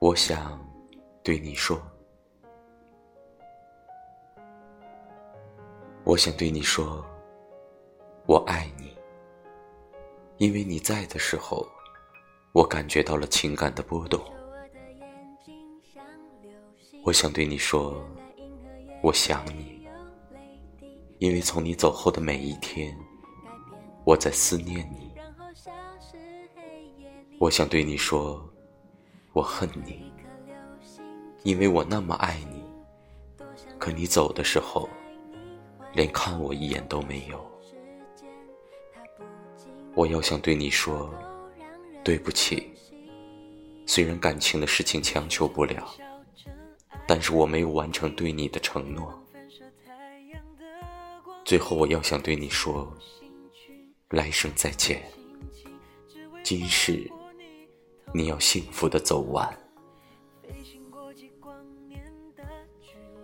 我想对你说，我想对你说，我爱你，因为你在的时候，我感觉到了情感的波动。我想对你说，我想你，因为从你走后的每一天，我在思念你。我想对你说，我恨你，因为我那么爱你，可你走的时候，连看我一眼都没有。我要想对你说，对不起，虽然感情的事情强求不了。但是我没有完成对你的承诺，最后我要想对你说，来生再见。今世你要幸福的走完，飞行过几光年的距离。